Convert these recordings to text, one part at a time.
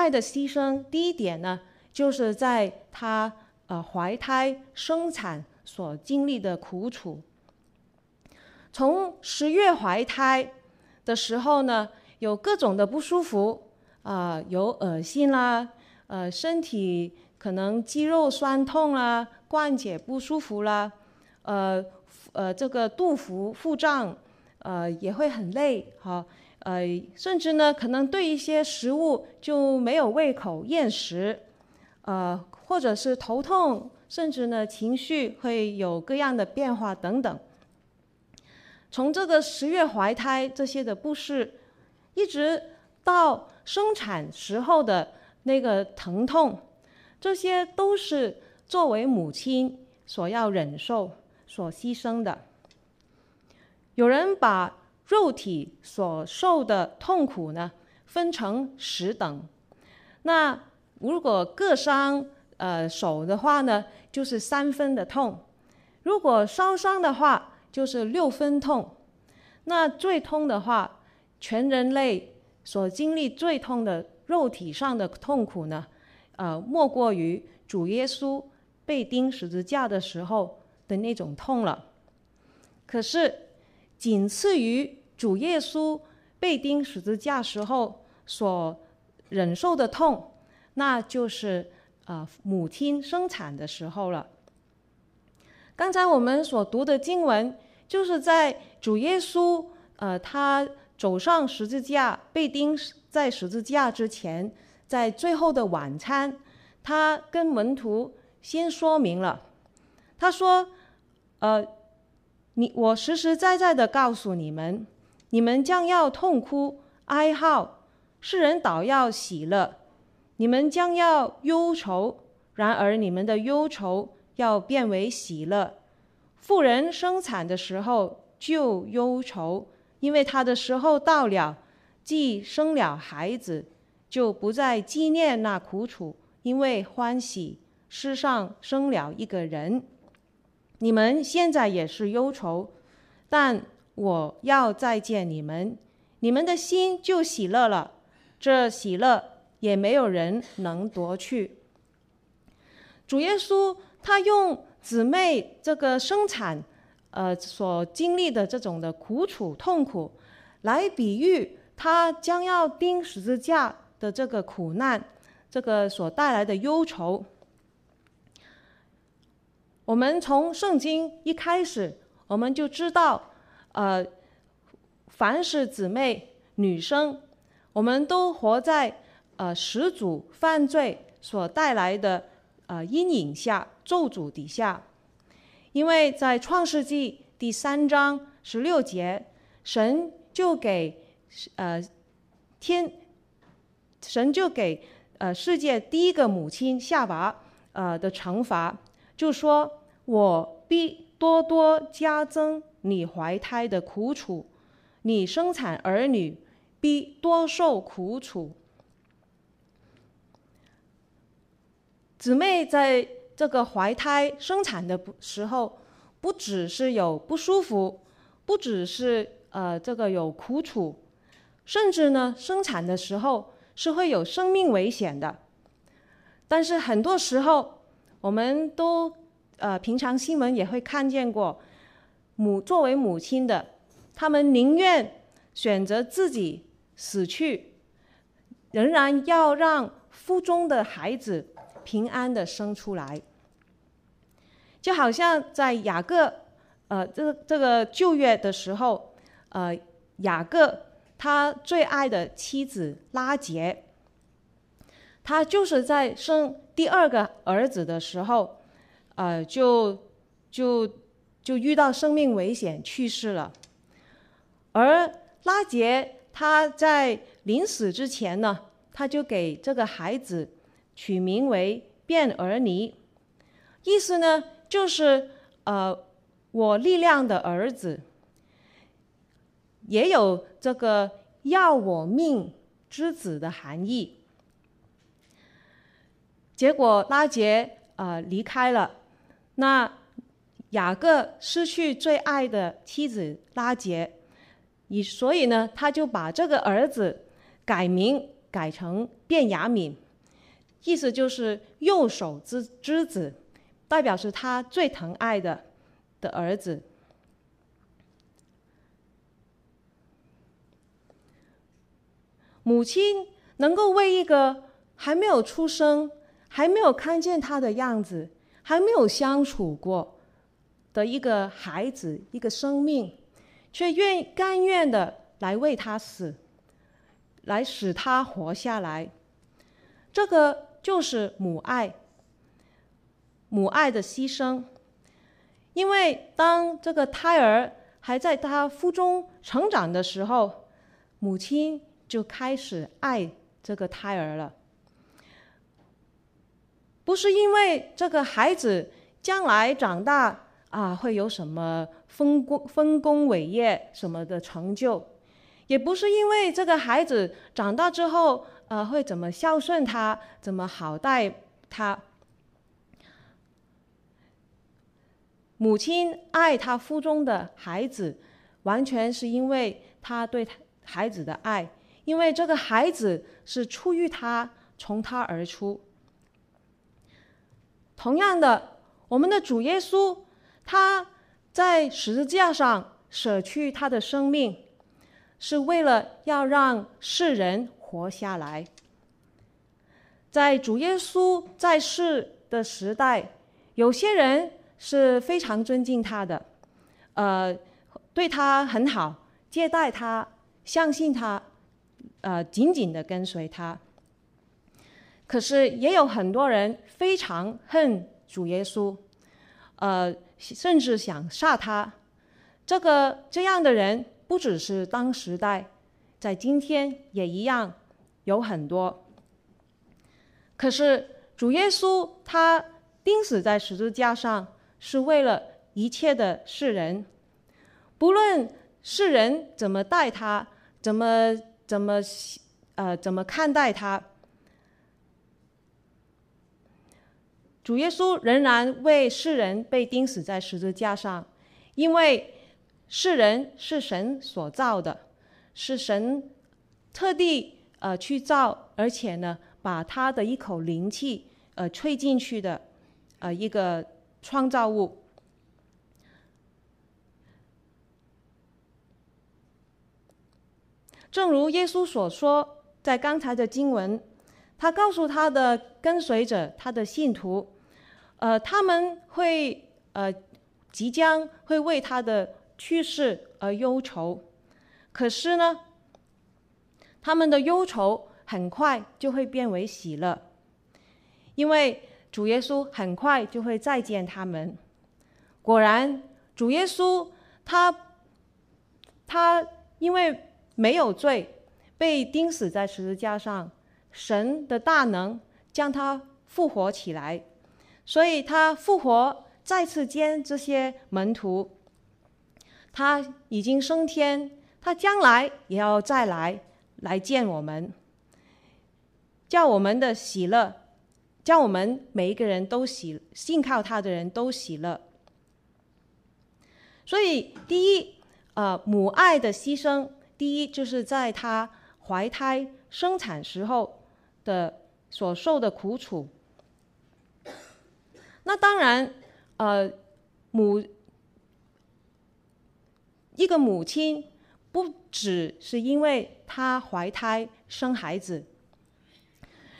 爱的牺牲，第一点呢，就是在她呃怀胎生产所经历的苦楚。从十月怀胎的时候呢，有各种的不舒服啊、呃，有恶心啦，呃，身体可能肌肉酸痛啦，关节不舒服啦，呃，呃，这个肚腹腹胀，呃，也会很累哈，呃，甚至呢，可能对一些食物就没有胃口，厌食，呃，或者是头痛，甚至呢，情绪会有各样的变化等等。从这个十月怀胎这些的不适，一直到生产时候的那个疼痛，这些都是作为母亲所要忍受、所牺牲的。有人把肉体所受的痛苦呢，分成十等。那如果各伤呃手的话呢，就是三分的痛；如果烧伤的话，就是六分痛，那最痛的话，全人类所经历最痛的肉体上的痛苦呢，呃，莫过于主耶稣被钉十字架的时候的那种痛了。可是，仅次于主耶稣被钉十字架时候所忍受的痛，那就是呃母亲生产的时候了。刚才我们所读的经文，就是在主耶稣，呃，他走上十字架，被钉在十字架之前，在最后的晚餐，他跟门徒先说明了，他说：“呃，你我实实在在的告诉你们，你们将要痛哭哀号，世人倒要喜乐；你们将要忧愁，然而你们的忧愁要变为喜乐。”妇人生产的时候就忧愁，因为她的时候到了，既生了孩子，就不再纪念那苦楚，因为欢喜世上生了一个人。你们现在也是忧愁，但我要再见你们，你们的心就喜乐了。这喜乐也没有人能夺去。主耶稣他用。姊妹这个生产，呃，所经历的这种的苦楚痛苦，来比喻他将要钉十字架的这个苦难，这个所带来的忧愁。我们从圣经一开始，我们就知道，呃，凡是姊妹女生，我们都活在呃始祖犯罪所带来的。呃，阴影下咒诅底下，因为在创世纪第三章十六节，神就给呃天，神就给呃世界第一个母亲夏娃呃的惩罚，就说：“我必多多加增你怀胎的苦楚，你生产儿女必多受苦楚。”姊妹在这个怀胎生产的时候，不只是有不舒服，不只是呃这个有苦楚，甚至呢生产的时候是会有生命危险的。但是很多时候，我们都呃平常新闻也会看见过，母作为母亲的，他们宁愿选择自己死去，仍然要让腹中的孩子。平安的生出来，就好像在雅各，呃，这这个旧约的时候，呃，雅各他最爱的妻子拉结，他就是在生第二个儿子的时候，呃，就就就遇到生命危险去世了，而拉杰他在临死之前呢，他就给这个孩子。取名为卞儿尼，意思呢就是呃我力量的儿子，也有这个要我命之子的含义。结果拉杰呃离开了，那雅各失去最爱的妻子拉结，以所以呢他就把这个儿子改名改成便雅悯，意思就是右手之之子，代表是他最疼爱的的儿子。母亲能够为一个还没有出生、还没有看见他的样子、还没有相处过的一个孩子、一个生命，却愿甘愿的来为他死，来使他活下来，这个就是母爱。母爱的牺牲，因为当这个胎儿还在他腹中成长的时候，母亲就开始爱这个胎儿了。不是因为这个孩子将来长大啊会有什么丰功丰功伟业什么的成就，也不是因为这个孩子长大之后呃会怎么孝顺他，怎么好待他。母亲爱他腹中的孩子，完全是因为他对孩子的爱，因为这个孩子是出于他，从他而出。同样的，我们的主耶稣，他在十字架上舍去他的生命，是为了要让世人活下来。在主耶稣在世的时代，有些人，是非常尊敬他的，呃，对他很好，接待他，相信他，呃，紧紧的跟随他。可是也有很多人非常恨主耶稣，呃，甚至想杀他。这个这样的人不只是当时代，在今天也一样有很多。可是主耶稣他钉死在十字架上。是为了一切的世人，不论世人怎么待他，怎么怎么呃怎么看待他，主耶稣仍然为世人被钉死在十字架上，因为世人是神所造的，是神特地呃去造，而且呢把他的一口灵气呃吹进去的呃一个。创造物，正如耶稣所说，在刚才的经文，他告诉他的跟随者、他的信徒，呃，他们会呃即将会为他的去世而忧愁，可是呢，他们的忧愁很快就会变为喜乐，因为。主耶稣很快就会再见他们。果然，主耶稣他他因为没有罪，被钉死在十字架上，神的大能将他复活起来，所以他复活再次见这些门徒。他已经升天，他将来也要再来来见我们，叫我们的喜乐。叫我们每一个人都喜，信靠他的人都喜乐。所以，第一，呃，母爱的牺牲，第一就是在他怀胎生产时候的所受的苦楚。那当然，呃，母一个母亲不只是因为她怀胎生孩子，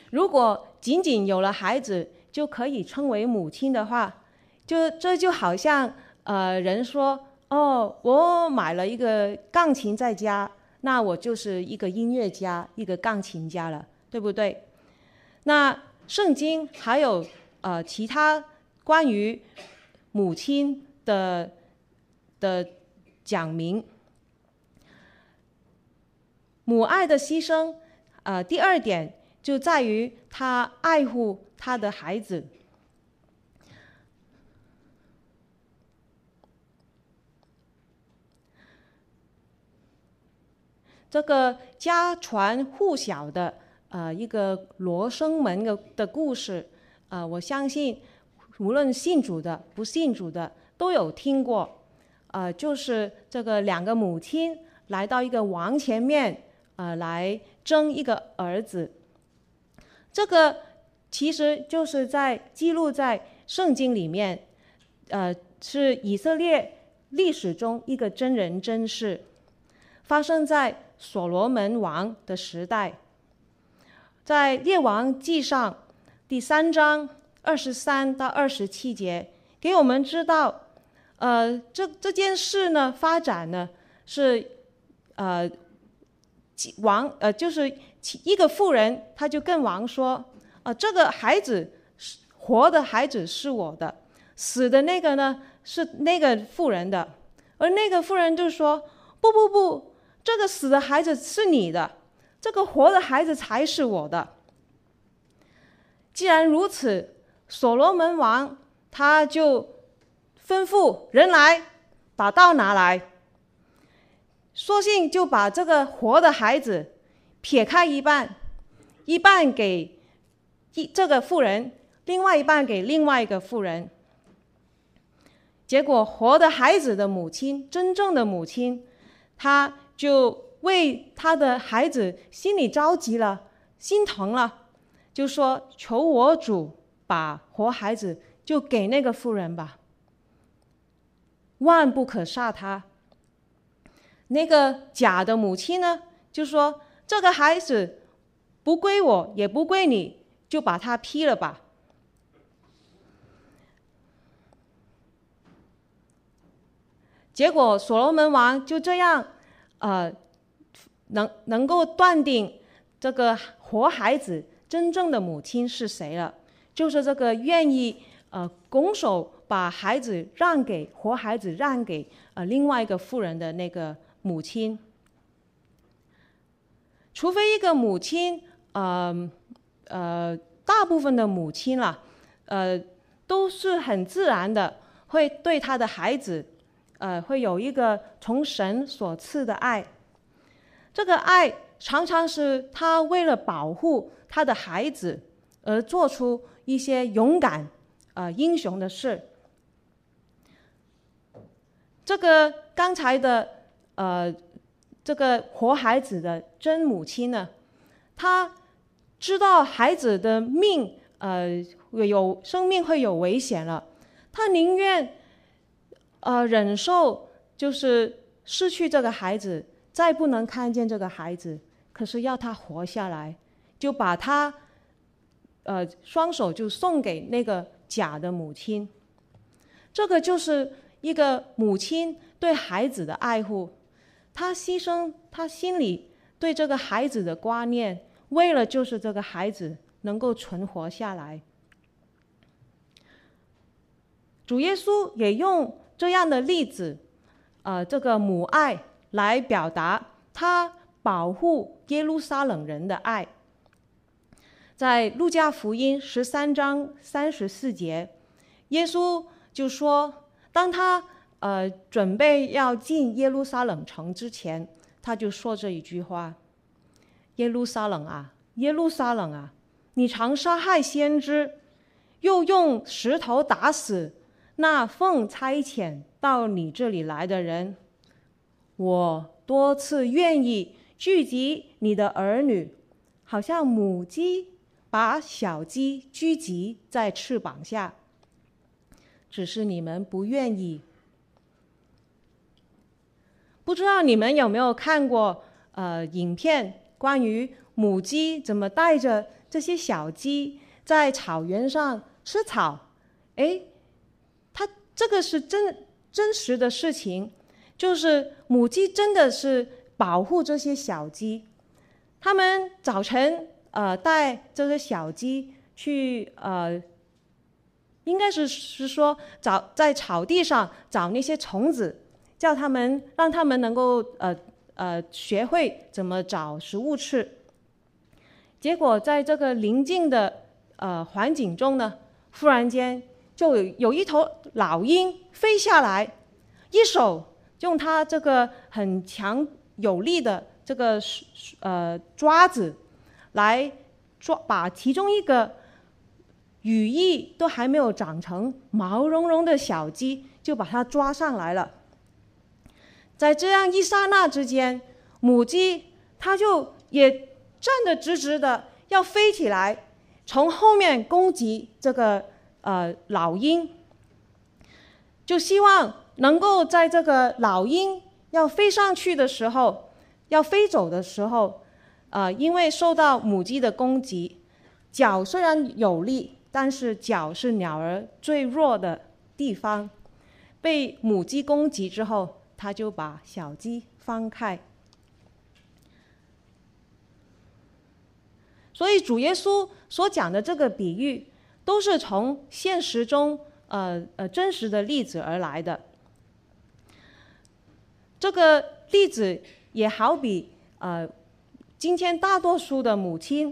如果仅仅有了孩子就可以称为母亲的话，就这就好像呃人说哦，我买了一个钢琴在家，那我就是一个音乐家，一个钢琴家了，对不对？那圣经还有呃其他关于母亲的的讲明，母爱的牺牲，呃，第二点。就在于他爱护他的孩子，这个家传户晓的呃一个罗生门的的故事，呃，我相信无论信主的不信主的都有听过，呃，就是这个两个母亲来到一个王前面，呃，来争一个儿子。这个其实就是在记录在圣经里面，呃，是以色列历史中一个真人真事，发生在所罗门王的时代，在列王记上第三章二十三到二十七节，给我们知道，呃，这这件事呢发展呢是，呃，王呃就是一个妇人，他就跟王说，呃，这个孩子是活的孩子是我的，死的那个呢是那个妇人的，而那个妇人就说，不不不。这个死的孩子是你的，这个活的孩子才是我的。既然如此，所罗门王他就吩咐人来，把刀拿来，索性就把这个活的孩子撇开一半，一半给一这个妇人，另外一半给另外一个妇人。结果，活的孩子的母亲，真正的母亲，她。就为他的孩子心里着急了，心疼了，就说：“求我主把活孩子就给那个妇人吧，万不可杀他。”那个假的母亲呢，就说：“这个孩子不归我，也不归你，就把他劈了吧。”结果所罗门王就这样。呃，能能够断定这个活孩子真正的母亲是谁了，就是这个愿意呃拱手把孩子让给活孩子让给呃另外一个妇人的那个母亲。除非一个母亲，呃呃，大部分的母亲啦，呃，都是很自然的会对他的孩子。呃，会有一个从神所赐的爱，这个爱常常是他为了保护他的孩子而做出一些勇敢、呃英雄的事。这个刚才的呃这个活孩子的真母亲呢，她知道孩子的命呃有生命会有危险了，她宁愿。呃，忍受就是失去这个孩子，再不能看见这个孩子，可是要他活下来，就把他，呃，双手就送给那个假的母亲。这个就是一个母亲对孩子的爱护，她牺牲她心里对这个孩子的观念，为了就是这个孩子能够存活下来。主耶稣也用。这样的例子，呃，这个母爱来表达他保护耶路撒冷人的爱。在路加福音十三章三十四节，耶稣就说，当他呃准备要进耶路撒冷城之前，他就说这一句话：“耶路撒冷啊，耶路撒冷啊，你常杀害先知，又用石头打死。”那奉差遣到你这里来的人，我多次愿意聚集你的儿女，好像母鸡把小鸡聚集在翅膀下，只是你们不愿意。不知道你们有没有看过呃影片，关于母鸡怎么带着这些小鸡在草原上吃草？诶。这个是真真实的事情，就是母鸡真的是保护这些小鸡。他们早晨呃带这些小鸡去呃，应该是是说找在草地上找那些虫子，叫他们让他们能够呃呃学会怎么找食物吃。结果在这个临近的呃环境中呢，忽然间。就有有一头老鹰飞下来，一手用它这个很强有力的这个呃爪子来抓，把其中一个羽翼都还没有长成毛茸茸的小鸡就把它抓上来了。在这样一刹那之间，母鸡它就也站得直直的，要飞起来，从后面攻击这个呃老鹰，就希望能够在这个老鹰要飞上去的时候，要飞走的时候，呃，因为受到母鸡的攻击，脚虽然有力，但是脚是鸟儿最弱的地方，被母鸡攻击之后，它就把小鸡放开。所以主耶稣所讲的这个比喻，都是从现实中呃呃真实的例子而来的。这个例子也好比呃，今天大多数的母亲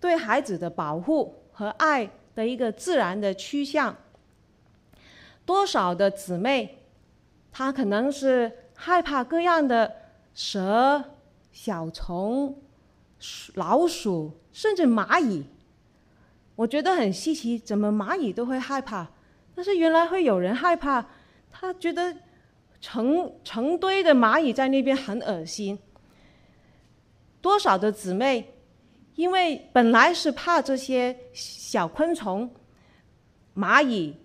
对孩子的保护和爱的一个自然的趋向。多少的姊妹，她可能是害怕各样的蛇、小虫、老鼠。甚至蚂蚁，我觉得很稀奇，怎么蚂蚁都会害怕？但是原来会有人害怕，他觉得成成堆的蚂蚁在那边很恶心。多少的姊妹，因为本来是怕这些小昆虫、蚂蚁，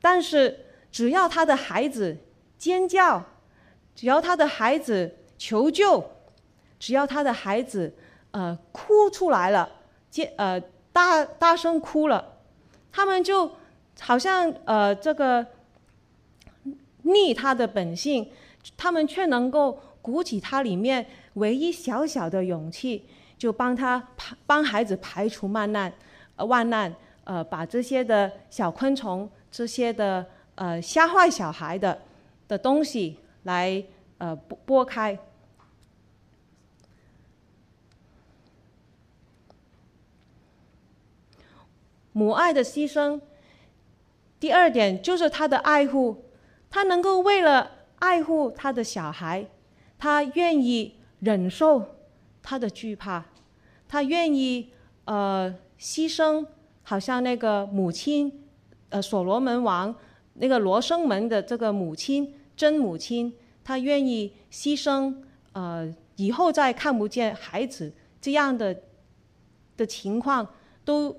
但是只要他的孩子尖叫，只要他的孩子求救，只要他的孩子。呃，哭出来了，接呃大大声哭了，他们就好像呃这个逆他的本性，他们却能够鼓起他里面唯一小小的勇气，就帮他排帮孩子排除万难，呃万难，呃把这些的小昆虫、这些的呃吓坏小孩的的东西来呃拨拨开。母爱的牺牲，第二点就是他的爱护，他能够为了爱护他的小孩，他愿意忍受他的惧怕，他愿意呃牺牲，好像那个母亲，呃所罗门王那个罗生门的这个母亲真母亲，他愿意牺牲，呃以后再看不见孩子这样的的情况都。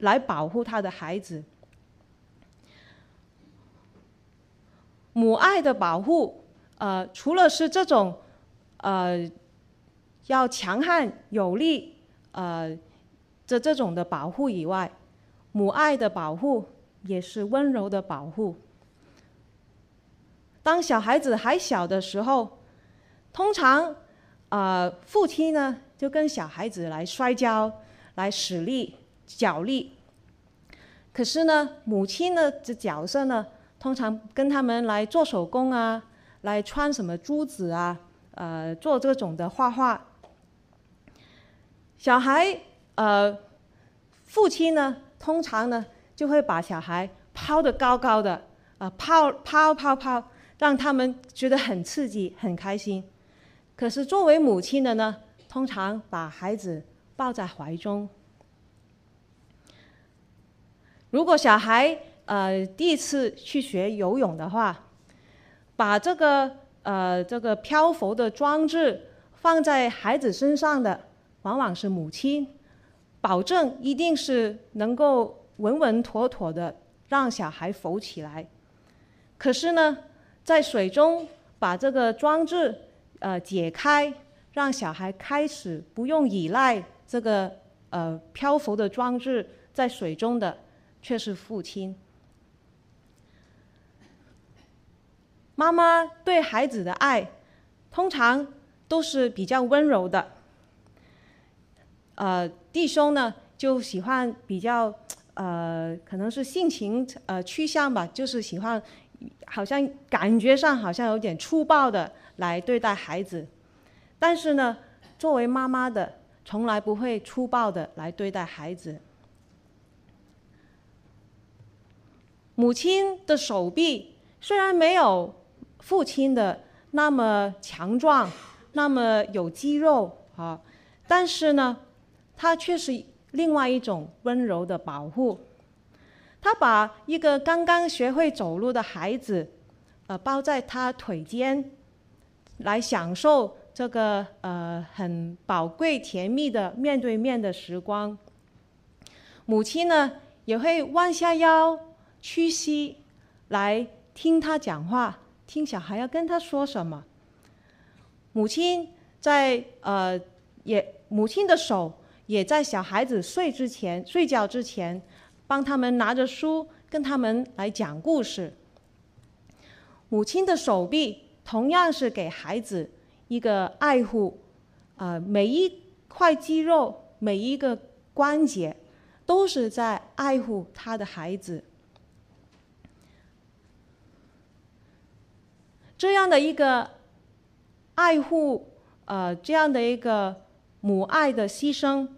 来保护他的孩子，母爱的保护，呃，除了是这种，呃，要强悍有力，呃，这这种的保护以外，母爱的保护也是温柔的保护。当小孩子还小的时候，通常，呃，父亲呢就跟小孩子来摔跤，来使力。角力，可是呢，母亲呢这角色呢，通常跟他们来做手工啊，来穿什么珠子啊，呃，做这种的画画。小孩，呃，父亲呢，通常呢就会把小孩抛得高高的，啊、呃，抛抛抛抛，让他们觉得很刺激、很开心。可是作为母亲的呢，通常把孩子抱在怀中。如果小孩呃第一次去学游泳的话，把这个呃这个漂浮的装置放在孩子身上的，往往是母亲，保证一定是能够稳稳妥妥的让小孩浮起来。可是呢，在水中把这个装置呃解开，让小孩开始不用依赖这个呃漂浮的装置在水中的。却是父亲。妈妈对孩子的爱，通常都是比较温柔的。呃，弟兄呢就喜欢比较呃，可能是性情呃趋向吧，就是喜欢好像感觉上好像有点粗暴的来对待孩子。但是呢，作为妈妈的，从来不会粗暴的来对待孩子。母亲的手臂虽然没有父亲的那么强壮，那么有肌肉啊，但是呢，他却是另外一种温柔的保护。他把一个刚刚学会走路的孩子，呃，抱在他腿间，来享受这个呃很宝贵甜蜜的面对面的时光。母亲呢也会弯下腰屈膝来听他讲话，听小孩要跟他说什么。母亲在呃也母亲的手也在小孩子睡之前睡觉之前，帮他们拿着书跟他们来讲故事。母亲的手臂同样是给孩子一个爱护，啊、呃，每一块肌肉，每一个关节，都是在爱护他的孩子。这样的一个爱护，呃，这样的一个母爱的牺牲，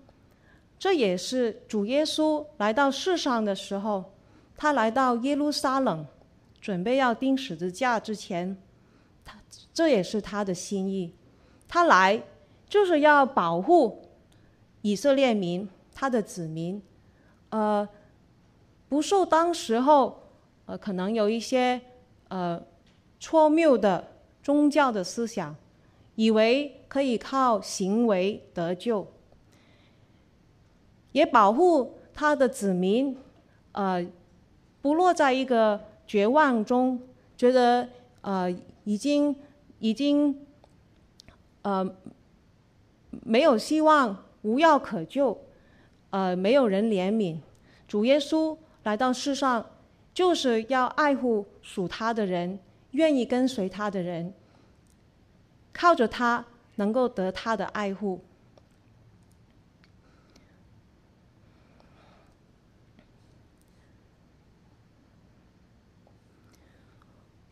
这也是主耶稣来到世上的时候，他来到耶路撒冷。准备要钉十字架之前，他这也是他的心意。他来就是要保护以色列民，他的子民，呃，不受当时候呃可能有一些呃错谬的宗教的思想，以为可以靠行为得救，也保护他的子民，呃，不落在一个。绝望中，觉得呃已经已经呃没有希望，无药可救，呃没有人怜悯。主耶稣来到世上，就是要爱护属他的人，愿意跟随他的人，靠着他能够得他的爱护。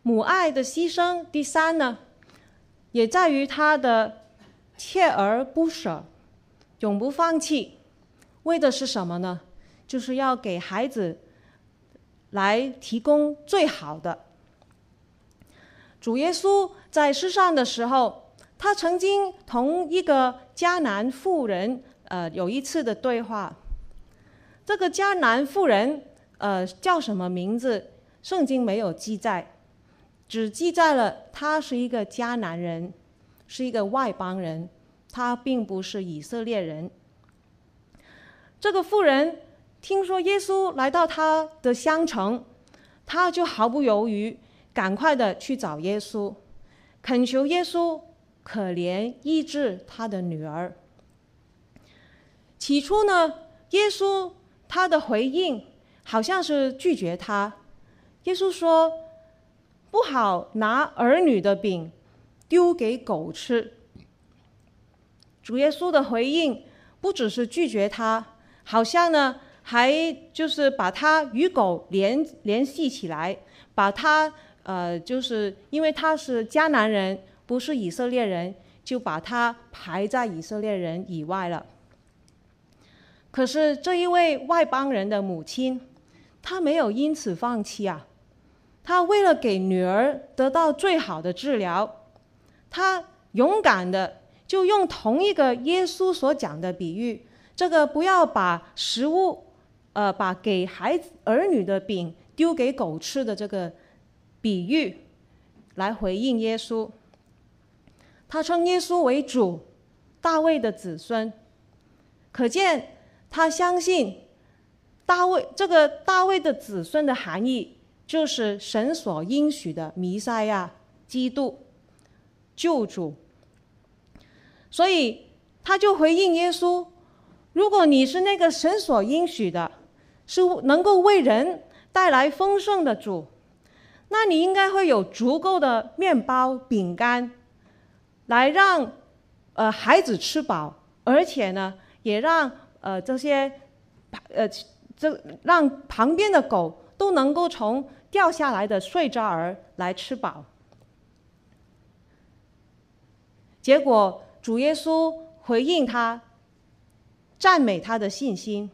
母爱的牺牲，第三呢，也在于他的锲而不舍，永不放弃。为的是什么呢？就是要给孩子来提供最好的。主耶稣在世上的时候，他曾经同一个迦南妇人，呃，有一次的对话。这个迦南妇人，呃，叫什么名字？圣经没有记载。只记载了他是一个迦南人，是一个外邦人，他并不是以色列人。这个妇人听说耶稣来到他的乡城，他就毫不犹豫，赶快的去找耶稣，恳求耶稣可怜医治他的女儿。起初呢，耶稣他的回应好像是拒绝他，耶稣说。不好拿儿女的饼丢给狗吃。主耶稣的回应不只是拒绝他，好像呢还就是把他与狗联联系起来，把他呃就是因为他是迦南人，不是以色列人，就把他排在以色列人以外了。可是这一位外邦人的母亲，她没有因此放弃啊。她为了给女儿得到最好的治疗，她勇敢的就用同一个耶稣所讲的比喻，这个不要把食物，呃，把给孩子儿女的饼丢给狗吃的这个比喻，来回应耶稣。他称耶稣为主，大卫的子孙，可见他相信大卫这个大卫的子孙的含义。就是神所应许的弥赛亚、基督、救主，所以他就回应耶稣：“如果你是那个神所应许的，是能够为人带来丰盛的主，那你应该会有足够的面包、饼干，来让呃孩子吃饱，而且呢，也让呃这些呃这让旁边的狗都能够从。”掉下来的碎渣儿来吃饱，结果主耶稣回应他，赞美他的信心。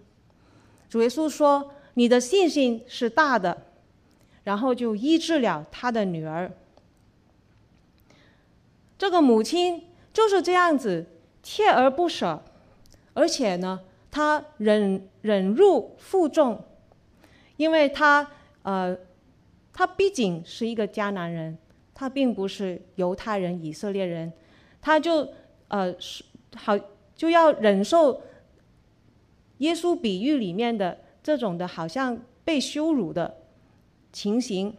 主耶稣说：“你的信心是大的。”然后就医治了他的女儿。这个母亲就是这样子锲而不舍，而且呢，她忍忍辱负重，因为她呃。她毕竟是一个迦南人，她并不是犹太人、以色列人，她就呃是好就要忍受耶稣比喻里面的这种的好像被羞辱的情形，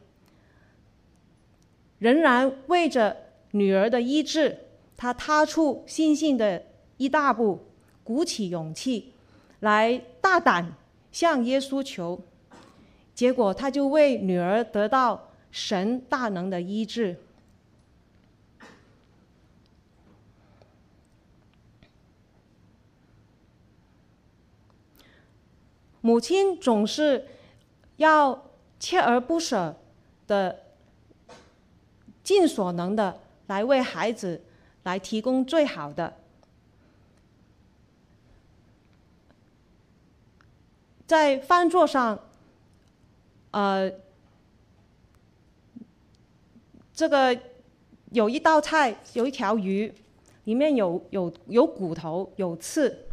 仍然为着女儿的医治，他踏出信心的一大步，鼓起勇气来大胆向耶稣求，结果他就为女儿得到神大能的医治。母亲总是要锲而不舍的，尽所能的来为孩子来提供最好的。在饭桌上，呃，这个有一道菜，有一条鱼，里面有有有骨头，有刺。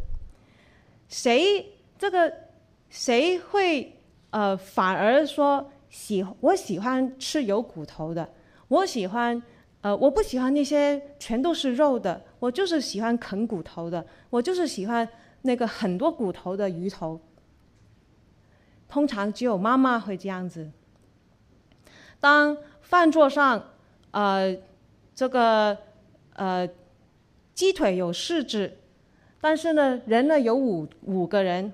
谁这个？谁会呃反而说喜我喜欢吃有骨头的，我喜欢呃我不喜欢那些全都是肉的，我就是喜欢啃骨头的，我就是喜欢那个很多骨头的鱼头。通常只有妈妈会这样子。当饭桌上呃这个呃鸡腿有四只，但是呢人呢有五五个人。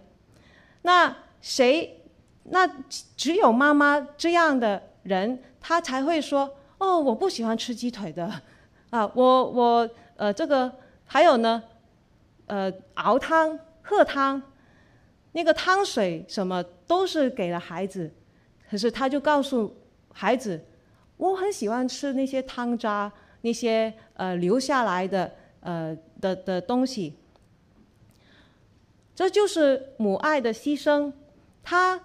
那谁？那只有妈妈这样的人，她才会说：“哦，我不喜欢吃鸡腿的，啊，我我呃这个还有呢，呃熬汤喝汤，那个汤水什么都是给了孩子，可是他就告诉孩子，我很喜欢吃那些汤渣，那些呃留下来的呃的的东西。”这就是母爱的牺牲，他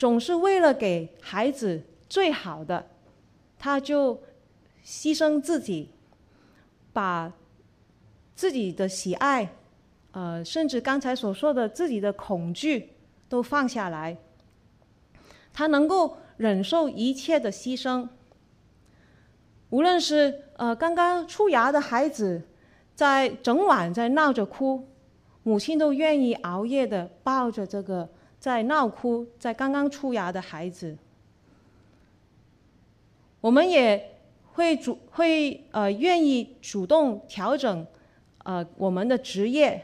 总是为了给孩子最好的，他就牺牲自己，把自己的喜爱，呃，甚至刚才所说的自己的恐惧都放下来，他能够忍受一切的牺牲，无论是呃刚刚出牙的孩子，在整晚在闹着哭。母亲都愿意熬夜的抱着这个在闹哭、在刚刚出牙的孩子。我们也会主会呃愿意主动调整呃我们的职业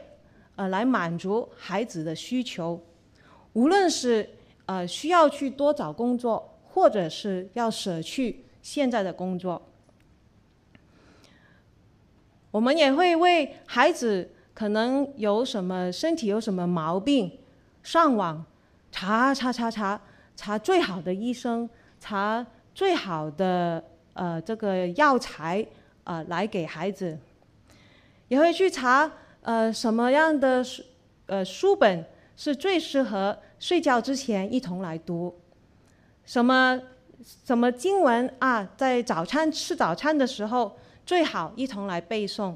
呃来满足孩子的需求，无论是呃需要去多找工作，或者是要舍去现在的工作，我们也会为孩子。可能有什么身体有什么毛病，上网查查查查查最好的医生，查最好的呃这个药材啊、呃、来给孩子，也会去查呃什么样的书呃书本是最适合睡觉之前一同来读，什么什么经文啊，在早餐吃早餐的时候最好一同来背诵。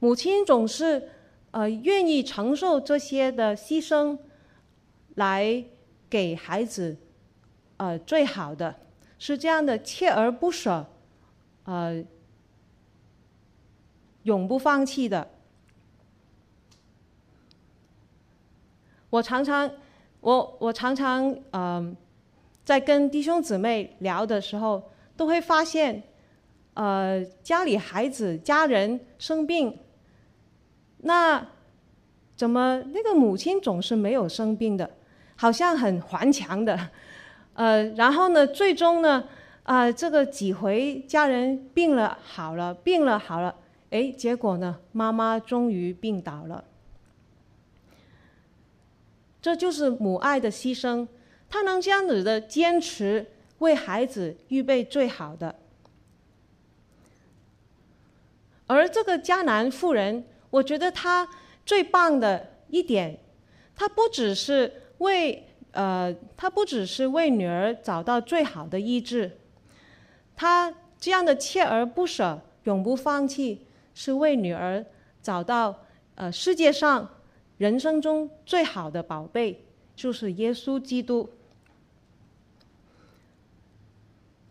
母亲总是，呃，愿意承受这些的牺牲，来给孩子，呃，最好的，是这样的锲而不舍，呃，永不放弃的。我常常，我我常常，嗯、呃，在跟弟兄姊妹聊的时候，都会发现，呃，家里孩子、家人生病。那怎么那个母亲总是没有生病的，好像很顽强的，呃，然后呢，最终呢，啊、这个几回家人病了好了，病了好了，哎，结果呢，妈妈终于病倒了。这就是母爱的牺牲，她能这样子的坚持，为孩子预备最好的。而这个迦南妇人。我觉得他最棒的一点，他不只是为呃，他不只是为女儿找到最好的医治，他这样的锲而不舍、永不放弃，是为女儿找到呃世界上人生中最好的宝贝，就是耶稣基督。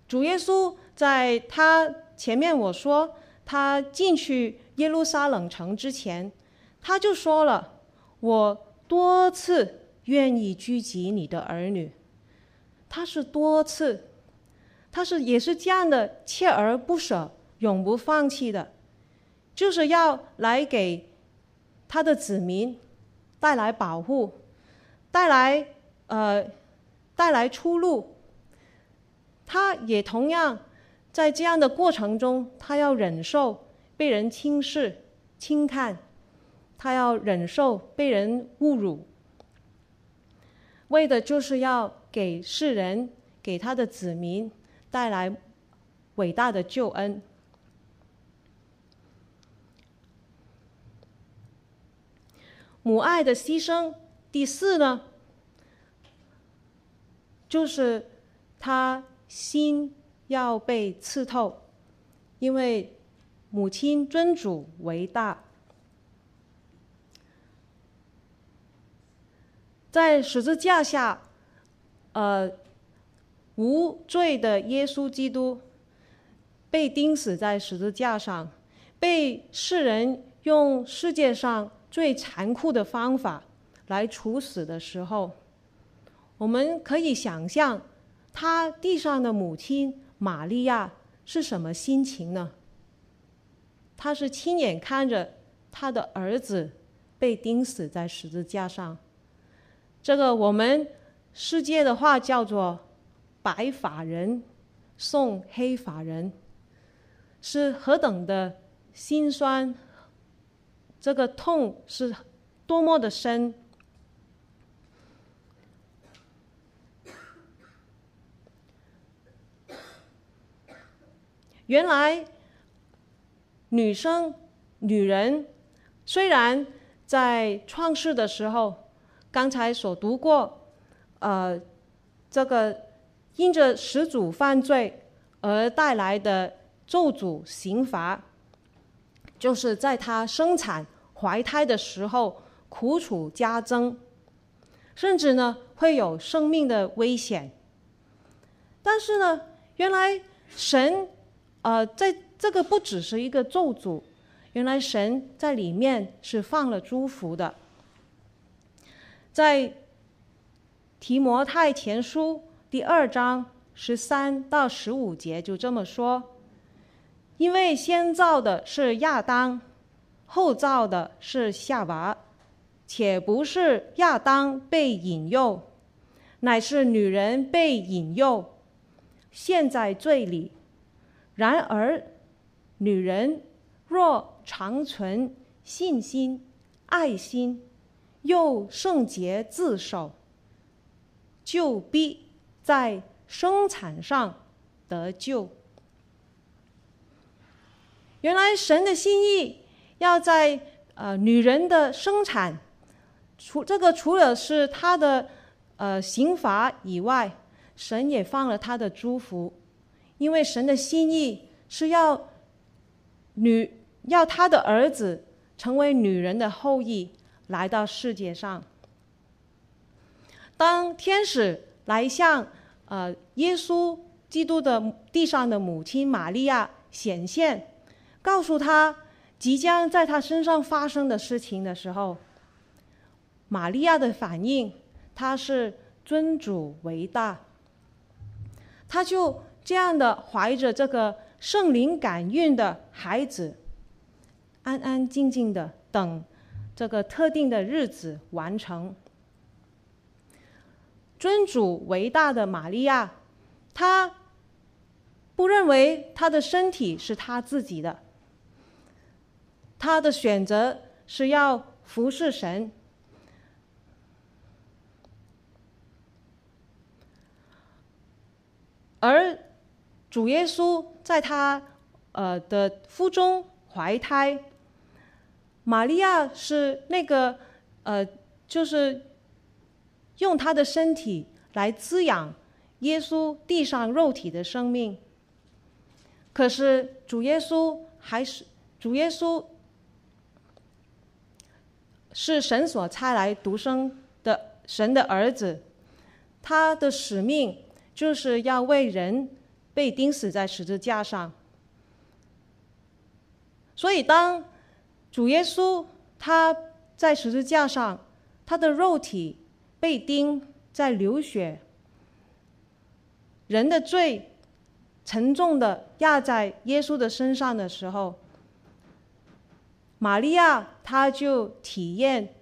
主耶稣在他前面我说他进去耶路撒冷城之前，他就说了：“我多次愿意聚集你的儿女。”他是多次，他是也是这样的锲而不舍、永不放弃的，就是要来给他的子民带来保护，带来呃带来出路。他也同样在这样的过程中，他要忍受被人轻视、轻看，他要忍受被人侮辱，为的就是要。给世人，给他的子民带来伟大的救恩。母爱的牺牲，第四呢，就是他心要被刺透，因为母亲尊主为大，在十字架下。呃，无罪的耶稣基督被钉死在十字架上，被世人用世界上最残酷的方法来处死的时候，我们可以想象他地上的母亲玛利亚是什么心情呢？他是亲眼看着他的儿子被钉死在十字架上，这个我们。世界的话叫做“白发人送黑发人”，是何等的心酸，这个痛是多么的深。原来，女生、女人虽然在创世的时候，刚才所读过。呃，这个因着始祖犯罪而带来的咒诅刑罚，就是在她生产怀胎的时候苦楚加增，甚至呢会有生命的危险。但是呢，原来神，呃，在这个不只是一个咒诅，原来神在里面是放了祝福的，在。提摩太前书第二章十三到十五节就这么说：因为先造的是亚当，后造的是夏娃，且不是亚当被引诱，乃是女人被引诱，陷在罪里。然而，女人若常存信心、爱心，又圣洁自守。就必在生产上得救。原来神的心意要在呃女人的生产，除这个除了是他的呃刑罚以外，神也放了他的祝福，因为神的心意是要女要他的儿子成为女人的后裔来到世界上。当天使来向呃耶稣基督的地上的母亲玛利亚显现，告诉他即将在他身上发生的事情的时候，玛利亚的反应，她是尊主为大，她就这样的怀着这个圣灵感孕的孩子，安安静静的等这个特定的日子完成。尊主为大的玛利亚，她不认为她的身体是她自己的，她的选择是要服侍神，而主耶稣在他呃的腹中怀胎，玛利亚是那个呃就是。用他的身体来滋养耶稣地上肉体的生命。可是主耶稣还是主耶稣，是神所差来独生的神的儿子，他的使命就是要为人被钉死在十字架上，所以当主耶稣他在十字架上，他的肉体被钉在流血，人的罪沉重的压在耶稣的身上的时候，玛利亚她就体验，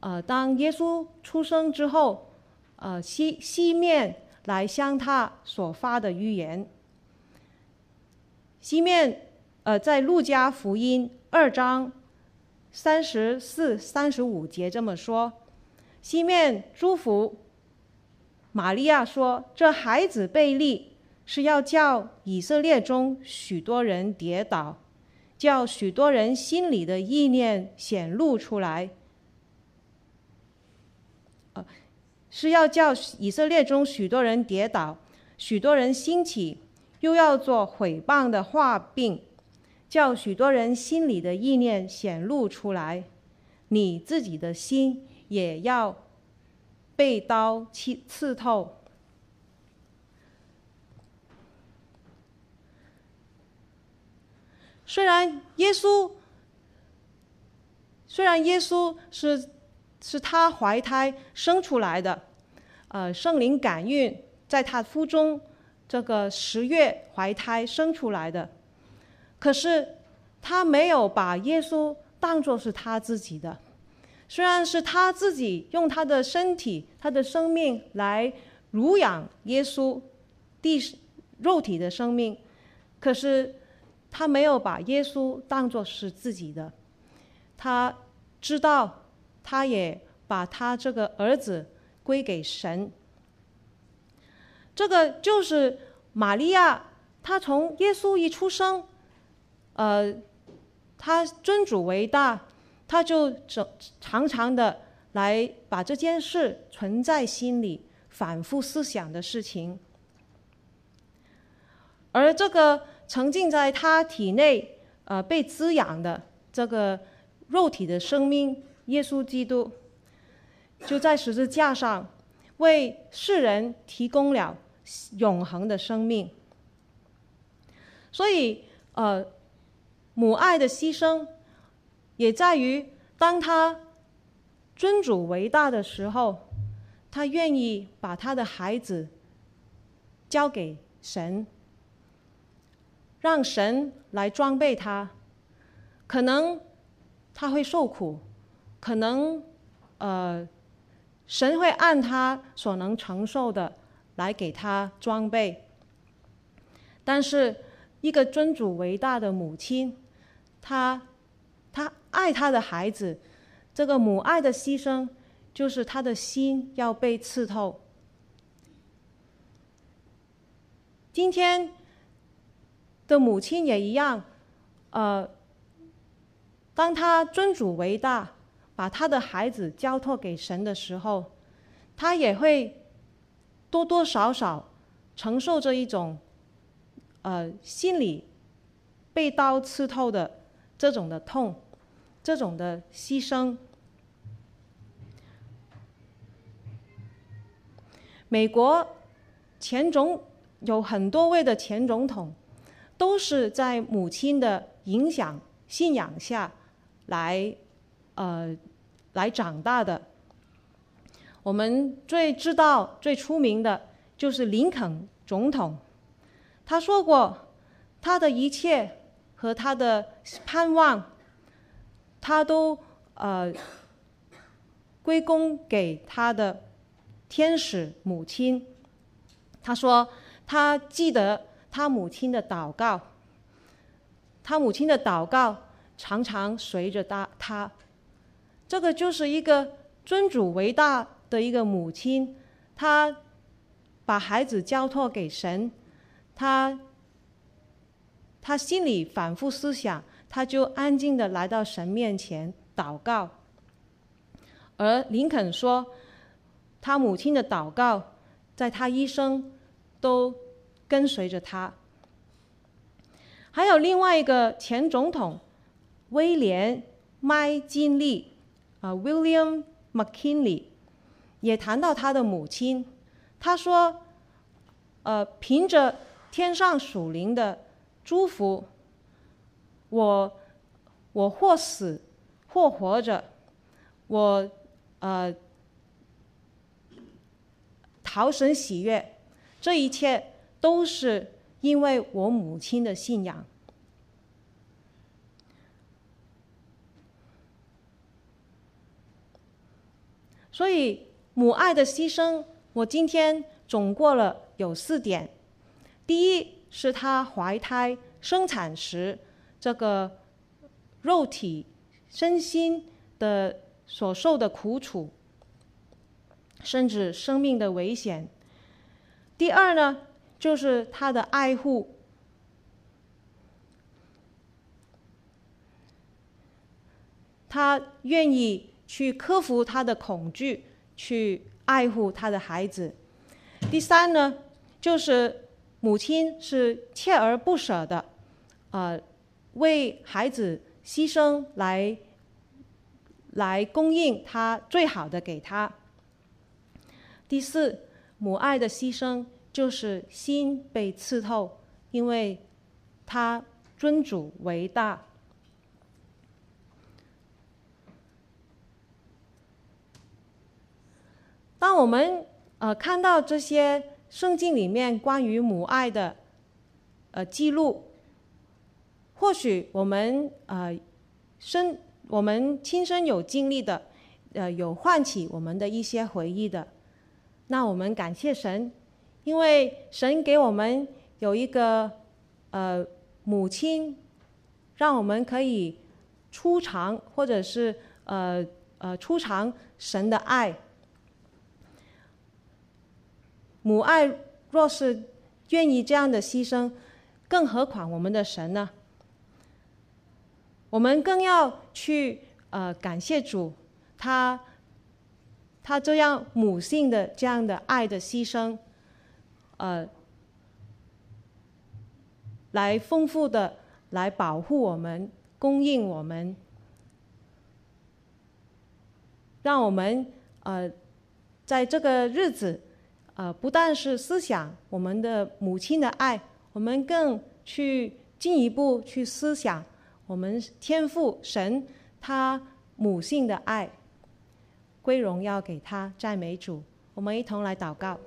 呃，当耶稣出生之后，呃，西西面来向他所发的预言。西面，呃，在路加福音二章三十四、三十五节这么说：西面祝福玛利亚说：“这孩子被立，是要叫以色列中许多人跌倒。”叫许多人心里的意念显露出来，是要叫以色列中许多人跌倒，许多人兴起，又要做毁谤的话柄，叫许多人心里的意念显露出来，你自己的心也要被刀刺刺透。虽然耶稣，虽然耶稣是是他怀胎生出来的，呃，圣灵感孕在他腹中这个十月怀胎生出来的，可是他没有把耶稣当作是他自己的。虽然是他自己用他的身体、他的生命来濡养耶稣地肉体的生命，可是。他没有把耶稣当作是自己的，他知道，他也把他这个儿子归给神。这个就是玛利亚，她从耶稣一出生，呃，她尊主为大，她就常常常的来把这件事存在心里，反复思想的事情，而这个。沉浸在他体内，呃，被滋养的这个肉体的生命，耶稣基督，就在十字架上为世人提供了永恒的生命。所以，呃，母爱的牺牲，也在于当他尊主为大的时候，他愿意把他的孩子交给神。让神来装备他，可能他会受苦，可能呃，神会按他所能承受的来给他装备。但是，一个尊主为大的母亲，她她爱她的孩子，这个母爱的牺牲，就是她的心要被刺透。今天。的母亲也一样，呃，当他尊主为大，把他的孩子交托给神的时候，他也会多多少少承受着一种，呃，心里被刀刺透的这种的痛，这种的牺牲。美国前总有很多位的前总统。都是在母亲的影响、信仰下来，呃，来长大的。我们最知道、最出名的就是林肯总统。他说过，他的一切和他的盼望，他都呃归功给他的天使母亲。他说，他记得。他母亲的祷告，他母亲的祷告常常随着他。他这个就是一个尊主为大的一个母亲，她把孩子交托给神，她她心里反复思想，她就安静的来到神面前祷告。而林肯说，他母亲的祷告，在他一生都。跟随着他，还有另外一个前总统威廉麦金利啊，William McKinley 也谈到他的母亲，他说：“呃，凭着天上属灵的祝福，我我或死或活着，我呃讨神喜悦，这一切都是因为我母亲的信仰。所以母爱的牺牲，我今天总过了有四点。第一是她怀胎生产时这个肉体身心的所受的苦楚，甚至生命的危险。第二呢，就是她的爱护，她愿意。去克服他的恐惧，去爱护他的孩子。第三呢，就是母亲是锲而不舍的，呃，为孩子牺牲来来供应他最好的给他。第四，母爱的牺牲就是心被刺透，因为他尊主为大。当我们呃看到这些圣经里面关于母爱的呃记录，或许我们呃身我们亲身有经历的，呃有唤起我们的一些回忆的，那我们感谢神，因为神给我们有一个呃母亲，让我们可以初尝或者是呃呃初尝神的爱。母爱若是愿意这样的牺牲，更何况我们的神呢？我们更要去呃感谢主，他他这样母性的这样的爱的牺牲，呃，来丰富的来保护我们，供应我们，让我们呃在这个日子。呃，不但是思想我们的母亲的爱，我们更去进一步去思想我们天父神他母性的爱，归荣耀给他，赞美主。我们一同来祷告。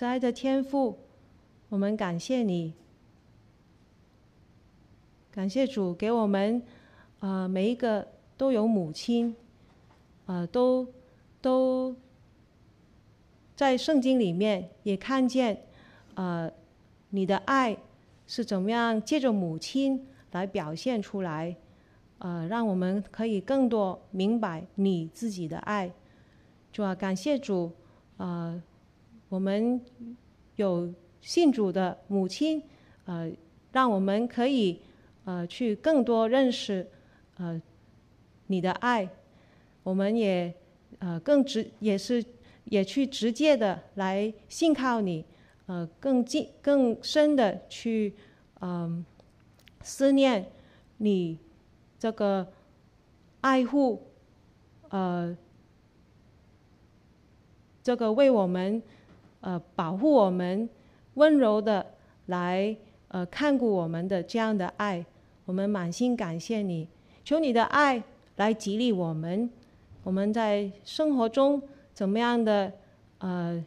慈爱的天父，我们感谢你，感谢主给我们，呃，每一个都有母亲，呃，都都在圣经里面也看见，呃，你的爱是怎么样借着母亲来表现出来，呃，让我们可以更多明白你自己的爱。主啊，感谢主，呃，我们有信主的母亲，呃，让我们可以呃去更多认识呃你的爱，我们也呃更直也是也去直接的来信靠你，呃，更近更深的去嗯、思念你这个爱护呃。这个为我们，呃，保护我们，温柔的来，呃，看顾我们的这样的爱，我们满心感谢你。求你的爱来激励我们，我们在生活中怎么样的，呃，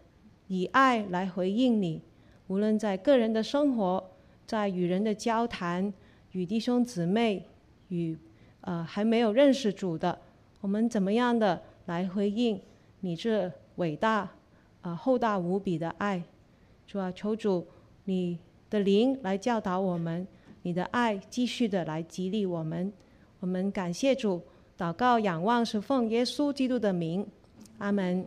以爱来回应你。无论在个人的生活，在与人的交谈，与弟兄姊妹，与呃还没有认识主的，我们怎么样的来回应你这？伟大，啊、厚大无比的爱，主啊，求主你的灵来教导我们，你的爱继续的来激励我们。我们感谢主，祷告仰望是奉耶稣基督的名，阿门。